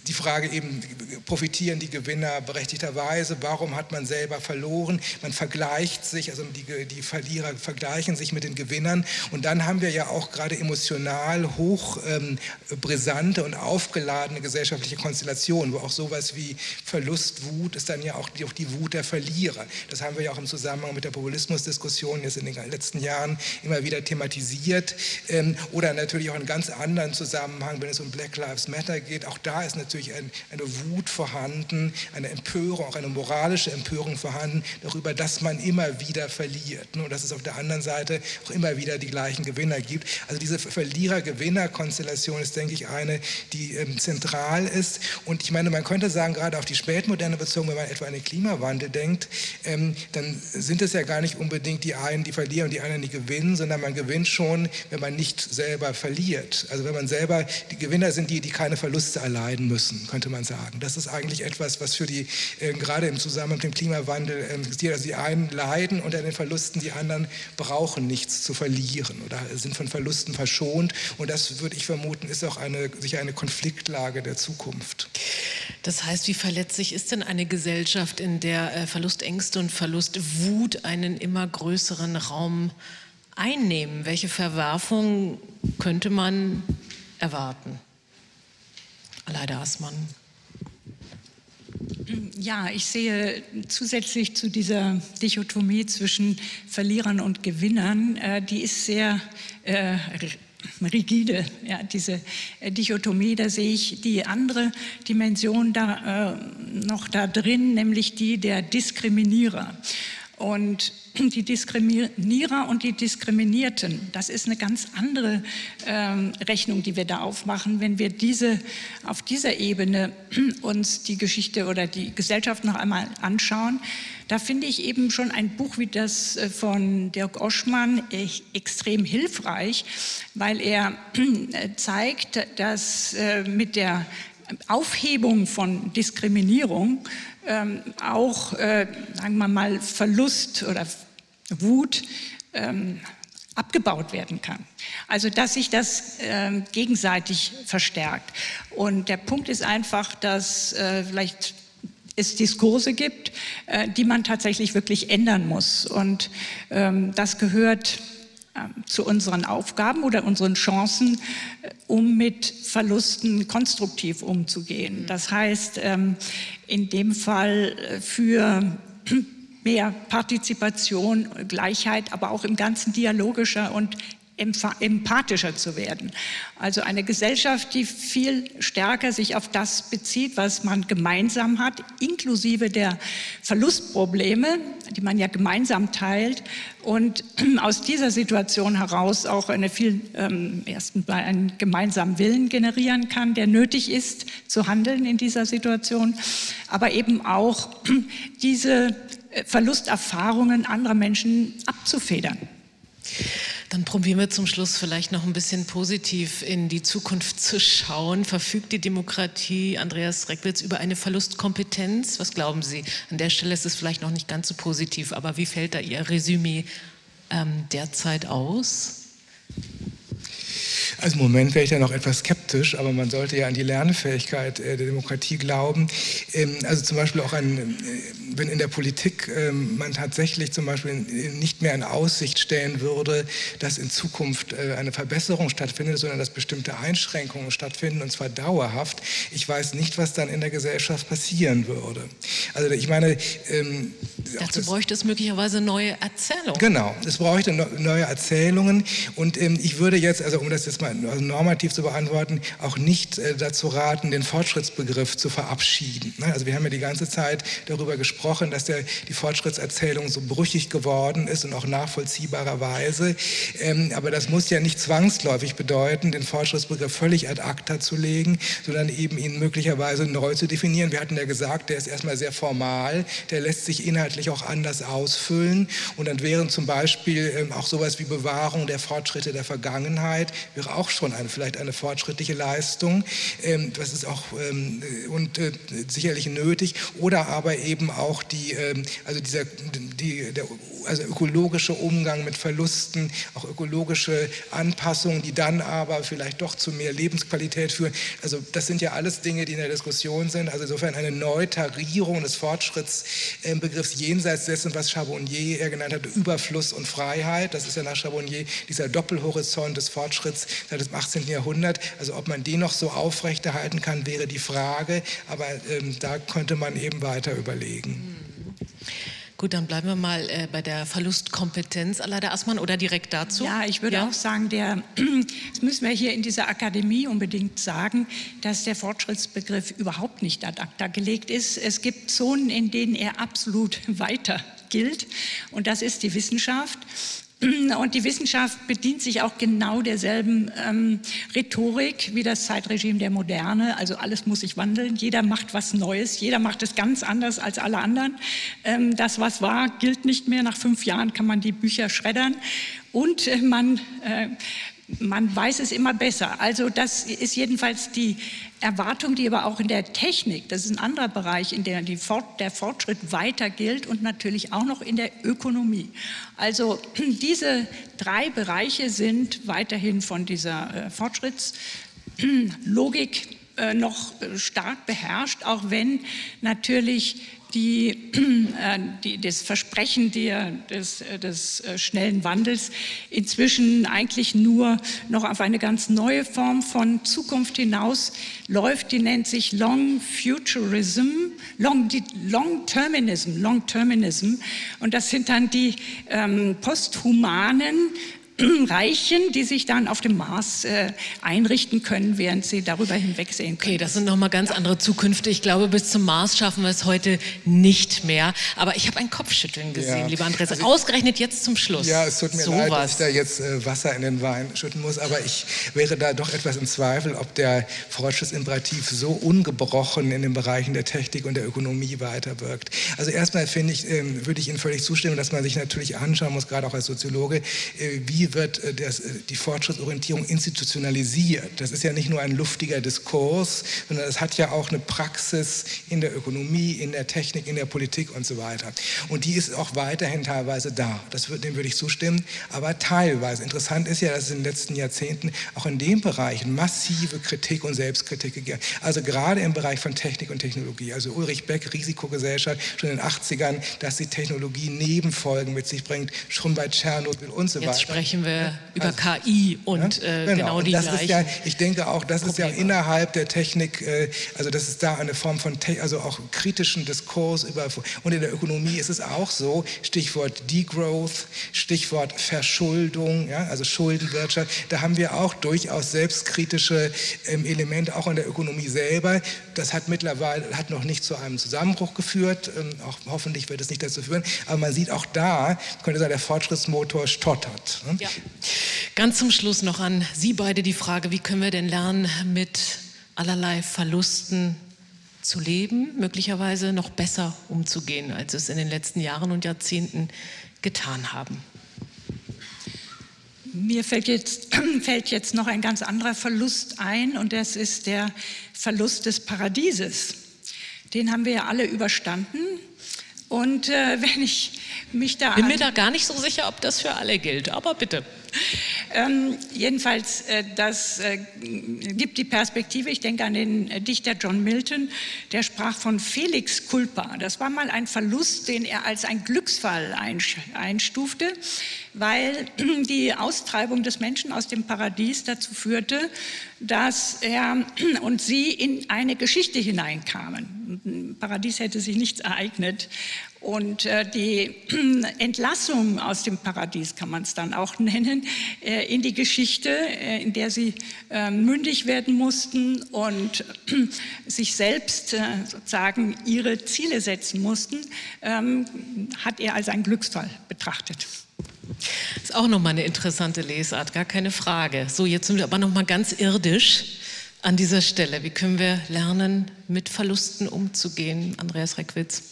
die Frage eben, profitieren die Gewinner berechtigterweise? Warum hat man selber verloren? Man vergleicht sich, also die, die Verlierer vergleichen sich mit den Gewinnern. Und dann haben wir ja auch gerade emotional hoch ähm, brisante und aufgeladene gesellschaftliche Konstellationen, wo auch sowas wie Verlustwut ist dann ja auch die, auch die Wut der Verlierer. Das haben wir ja auch im Zusammenhang mit der Populismusdiskussion jetzt in den letzten Jahren immer wieder thematisiert. Ähm, oder natürlich auch in ganz anderen Zusammenhang, wenn es um Black Lives Matter geht. Auch da ist natürlich natürlich ein, eine Wut vorhanden, eine Empörung, auch eine moralische Empörung vorhanden darüber, dass man immer wieder verliert ne, und dass es auf der anderen Seite auch immer wieder die gleichen Gewinner gibt. Also diese Verlierer-Gewinner-Konstellation ist, denke ich, eine, die ähm, zentral ist. Und ich meine, man könnte sagen, gerade auf die Spätmoderne bezogen, wenn man etwa an den Klimawandel denkt, ähm, dann sind es ja gar nicht unbedingt die einen, die verlieren und die anderen, die gewinnen, sondern man gewinnt schon, wenn man nicht selber verliert. Also wenn man selber, die Gewinner sind die, die keine Verluste erleiden müssen müssen, könnte man sagen. Das ist eigentlich etwas, was für die, äh, gerade im Zusammenhang mit dem Klimawandel, äh, also die einen leiden unter den Verlusten, die anderen brauchen nichts zu verlieren oder sind von Verlusten verschont. Und das würde ich vermuten, ist auch eine, sicher eine Konfliktlage der Zukunft. Das heißt, wie verletzlich ist denn eine Gesellschaft, in der äh, Verlustängste und Verlustwut einen immer größeren Raum einnehmen? Welche Verwerfung könnte man erwarten? Aleida Aßmann. Ja, ich sehe zusätzlich zu dieser Dichotomie zwischen Verlierern und Gewinnern, äh, die ist sehr äh, rigide, ja, diese äh, Dichotomie, da sehe ich die andere Dimension da, äh, noch da drin, nämlich die der Diskriminierer. Und die Diskriminierer und die Diskriminierten, das ist eine ganz andere ähm, Rechnung, die wir da aufmachen, wenn wir diese, auf dieser Ebene uns die Geschichte oder die Gesellschaft noch einmal anschauen. Da finde ich eben schon ein Buch wie das äh, von Dirk Oschmann extrem hilfreich, weil er äh, zeigt, dass äh, mit der Aufhebung von Diskriminierung ähm, auch, äh, sagen wir mal, Verlust oder Wut ähm, abgebaut werden kann. Also dass sich das äh, gegenseitig verstärkt. Und der Punkt ist einfach, dass äh, vielleicht es Diskurse gibt, äh, die man tatsächlich wirklich ändern muss. Und ähm, das gehört zu unseren Aufgaben oder unseren Chancen, äh, um mit Verlusten konstruktiv umzugehen. Das heißt, ähm, in dem Fall äh, für mehr Partizipation, Gleichheit, aber auch im ganzen dialogischer und empathischer zu werden. Also eine Gesellschaft, die viel stärker sich auf das bezieht, was man gemeinsam hat, inklusive der Verlustprobleme, die man ja gemeinsam teilt und aus dieser Situation heraus auch eine viel, ähm, ersten einen gemeinsamen Willen generieren kann, der nötig ist zu handeln in dieser Situation, aber eben auch diese äh, Verlusterfahrungen anderer Menschen abzufedern. Dann probieren wir zum Schluss vielleicht noch ein bisschen positiv in die Zukunft zu schauen. Verfügt die Demokratie, Andreas Reckwitz, über eine Verlustkompetenz? Was glauben Sie? An der Stelle ist es vielleicht noch nicht ganz so positiv, aber wie fällt da Ihr Resümee ähm, derzeit aus? Also im Moment wäre ich da noch etwas skeptisch, aber man sollte ja an die Lernfähigkeit äh, der Demokratie glauben. Ähm, also zum Beispiel auch an, äh, wenn in der Politik ähm, man tatsächlich zum Beispiel nicht mehr in Aussicht stellen würde, dass in Zukunft äh, eine Verbesserung stattfindet, sondern dass bestimmte Einschränkungen stattfinden und zwar dauerhaft. Ich weiß nicht, was dann in der Gesellschaft passieren würde. Also ich meine... Ähm, Dazu bräuchte es möglicherweise neue Erzählungen. Genau, es bräuchte neue Erzählungen und ich würde jetzt, also um das jetzt mal also normativ zu beantworten, auch nicht äh, dazu raten, den Fortschrittsbegriff zu verabschieden. Ne? Also wir haben ja die ganze Zeit darüber gesprochen, dass der, die Fortschrittserzählung so brüchig geworden ist und auch nachvollziehbarerweise. Ähm, aber das muss ja nicht zwangsläufig bedeuten, den Fortschrittsbegriff völlig ad acta zu legen, sondern eben ihn möglicherweise neu zu definieren. Wir hatten ja gesagt, der ist erstmal sehr formal, der lässt sich inhaltlich auch anders ausfüllen. Und dann wären zum Beispiel ähm, auch sowas wie Bewahrung der Fortschritte der Vergangenheit, wäre auch auch schon eine, vielleicht eine fortschrittliche Leistung. Ähm, das ist auch ähm, und äh, sicherlich nötig. Oder aber eben auch die, ähm, also dieser, die, der also ökologische Umgang mit Verlusten, auch ökologische Anpassungen, die dann aber vielleicht doch zu mehr Lebensqualität führen. Also das sind ja alles Dinge, die in der Diskussion sind. Also insofern eine Neutarierung des Fortschrittsbegriffs jenseits dessen, was Charbonnier er genannt hat, Überfluss und Freiheit. Das ist ja nach Charbonnier dieser Doppelhorizont des Fortschritts seit dem 18. Jahrhundert. Also ob man den noch so aufrechterhalten kann, wäre die Frage. Aber ähm, da könnte man eben weiter überlegen. Gut, dann bleiben wir mal äh, bei der Verlustkompetenz aller Assmann oder direkt dazu. Ja, ich würde ja. auch sagen, der, das müssen wir hier in dieser Akademie unbedingt sagen, dass der Fortschrittsbegriff überhaupt nicht ad acta gelegt ist. Es gibt Zonen, in denen er absolut weiter gilt und das ist die Wissenschaft. Und die Wissenschaft bedient sich auch genau derselben ähm, Rhetorik wie das Zeitregime der Moderne. Also alles muss sich wandeln, jeder macht was Neues, jeder macht es ganz anders als alle anderen. Ähm, das, was war, gilt nicht mehr. Nach fünf Jahren kann man die Bücher schreddern. Und äh, man äh, man weiß es immer besser. Also das ist jedenfalls die Erwartung, die aber auch in der Technik, das ist ein anderer Bereich, in der Fort, der Fortschritt weiter gilt und natürlich auch noch in der Ökonomie. Also diese drei Bereiche sind weiterhin von dieser äh, Fortschrittslogik äh, noch stark beherrscht, auch wenn natürlich die, äh, die, das Versprechen der, des, äh, des, äh, schnellen Wandels inzwischen eigentlich nur noch auf eine ganz neue Form von Zukunft hinaus läuft, die nennt sich Long Futurism, Long, Long Terminism, Long Terminism. Und das sind dann die ähm, posthumanen Reichen, die sich dann auf dem Mars äh, einrichten können, während sie darüber hinwegsehen können. Okay, das sind nochmal ganz andere Zukünfte. Ich glaube, bis zum Mars schaffen wir es heute nicht mehr. Aber ich habe ein Kopfschütteln gesehen, ja. lieber Andreas. Also Ausgerechnet jetzt zum Schluss. Ja, es tut mir so leid, was. dass ich da jetzt äh, Wasser in den Wein schütten muss, aber ich wäre da doch etwas im Zweifel, ob der Fortschrittsimperativ so ungebrochen in den Bereichen der Technik und der Ökonomie weiterwirkt. Also erstmal finde ich, äh, würde ich Ihnen völlig zustimmen, dass man sich natürlich anschauen muss, gerade auch als Soziologe, äh, wie wie wird äh, das, äh, die Fortschrittsorientierung institutionalisiert. Das ist ja nicht nur ein luftiger Diskurs, sondern es hat ja auch eine Praxis in der Ökonomie, in der Technik, in der Politik und so weiter. Und die ist auch weiterhin teilweise da. Das, dem würde ich zustimmen, aber teilweise. Interessant ist ja, dass es in den letzten Jahrzehnten auch in dem Bereich massive Kritik und Selbstkritik gegeben hat. Also gerade im Bereich von Technik und Technologie. Also Ulrich Beck, Risikogesellschaft, schon in den 80ern, dass die Technologie Nebenfolgen mit sich bringt, schon bei Tschernobyl und so Jetzt weiter. Sprechen wir über also, KI und ja, äh, genau, genau die das gleichen. Ist ja, ich denke auch, das Probleme. ist ja innerhalb der Technik, äh, also das ist da eine Form von, also auch kritischen Diskurs über, und in der Ökonomie ist es auch so, Stichwort Degrowth, Stichwort Verschuldung, ja, also Schuldenwirtschaft, da haben wir auch durchaus selbstkritische ähm, Elemente, auch in der Ökonomie selber. Das hat mittlerweile, hat noch nicht zu einem Zusammenbruch geführt, ähm, auch hoffentlich wird es nicht dazu führen, aber man sieht auch da, könnte sagen, der Fortschrittsmotor stottert. Ne? Ja. Ganz zum Schluss noch an Sie beide die Frage, wie können wir denn lernen, mit allerlei Verlusten zu leben, möglicherweise noch besser umzugehen, als es in den letzten Jahren und Jahrzehnten getan haben? Mir fällt jetzt, fällt jetzt noch ein ganz anderer Verlust ein und das ist der Verlust des Paradieses. Den haben wir ja alle überstanden. Und äh, wenn ich mich da. Bin mir da gar nicht so sicher, ob das für alle gilt, aber bitte. Ähm, jedenfalls, äh, das äh, gibt die Perspektive, ich denke an den äh, Dichter John Milton, der sprach von Felix Culpa. Das war mal ein Verlust, den er als ein Glücksfall einstufte, weil die Austreibung des Menschen aus dem Paradies dazu führte, dass er und sie in eine Geschichte hineinkamen. Paradies hätte sich nichts ereignet und äh, die Entlassung aus dem Paradies kann man es dann auch nennen, äh, in die Geschichte, äh, in der sie ähm, mündig werden mussten und sich selbst sozusagen ihre Ziele setzen mussten, ähm, hat er als einen Glücksfall betrachtet. Das ist auch nochmal eine interessante Lesart, gar keine Frage. So, jetzt sind wir aber nochmal ganz irdisch an dieser Stelle. Wie können wir lernen, mit Verlusten umzugehen? Andreas Reckwitz.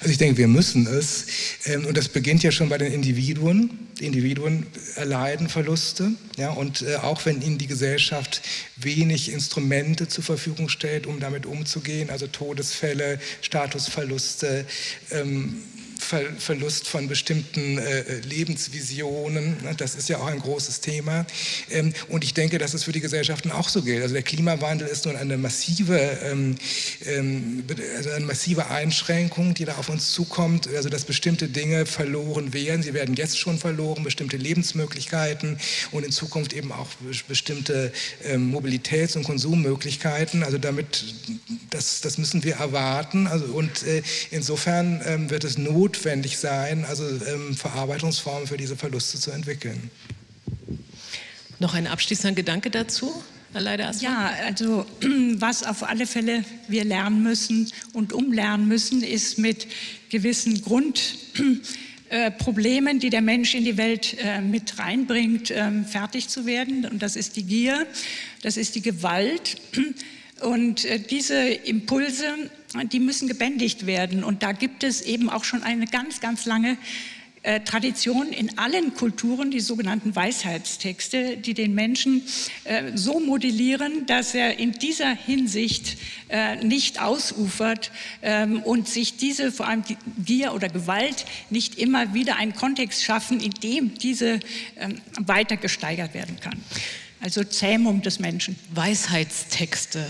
Also ich denke, wir müssen es. Ähm, und das beginnt ja schon bei den Individuen. Die Individuen erleiden Verluste. Ja, und äh, auch wenn ihnen die Gesellschaft wenig Instrumente zur Verfügung stellt, um damit umzugehen, also Todesfälle, Statusverluste, ähm, Ver Verlust von bestimmten äh, Lebensvisionen. Ne? Das ist ja auch ein großes Thema. Ähm, und ich denke, dass es für die Gesellschaften auch so gilt. Also der Klimawandel ist nun eine massive, ähm, ähm, also eine massive Einschränkung, die da auf uns zukommt. Also dass bestimmte Dinge verloren werden. Sie werden jetzt schon verloren, bestimmte Lebensmöglichkeiten und in Zukunft eben auch bestimmte ähm, Mobilitäts- und Konsummöglichkeiten. Also damit, das, das müssen wir erwarten. Also, und äh, insofern ähm, wird es not notwendig sein, also ähm, Verarbeitungsformen für diese Verluste zu entwickeln. Noch ein abschließender Gedanke dazu? Leider ja, also was auf alle Fälle wir lernen müssen und umlernen müssen, ist mit gewissen Grundproblemen, äh, die der Mensch in die Welt äh, mit reinbringt, ähm, fertig zu werden. Und das ist die Gier, das ist die Gewalt. Und äh, diese Impulse die müssen gebändigt werden. Und da gibt es eben auch schon eine ganz, ganz lange äh, Tradition in allen Kulturen, die sogenannten Weisheitstexte, die den Menschen äh, so modellieren, dass er in dieser Hinsicht nicht ausufert ähm, und sich diese, vor allem Gier oder Gewalt, nicht immer wieder einen Kontext schaffen, in dem diese ähm, weiter gesteigert werden kann. Also Zähmung des Menschen. Weisheitstexte.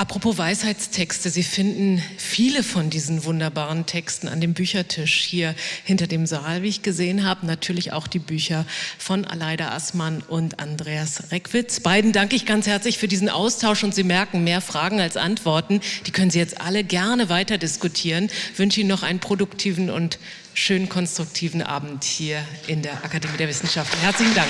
Apropos Weisheitstexte, Sie finden viele von diesen wunderbaren Texten an dem Büchertisch hier hinter dem Saal, wie ich gesehen habe. Natürlich auch die Bücher von Aleida Assmann und Andreas Reckwitz. Beiden danke ich ganz herzlich für diesen Austausch und Sie merken, mehr Fragen als Antworten. Die können Sie jetzt alle gerne weiter diskutieren. Ich wünsche Ihnen noch einen produktiven und schönen konstruktiven Abend hier in der Akademie der Wissenschaften. Herzlichen Dank.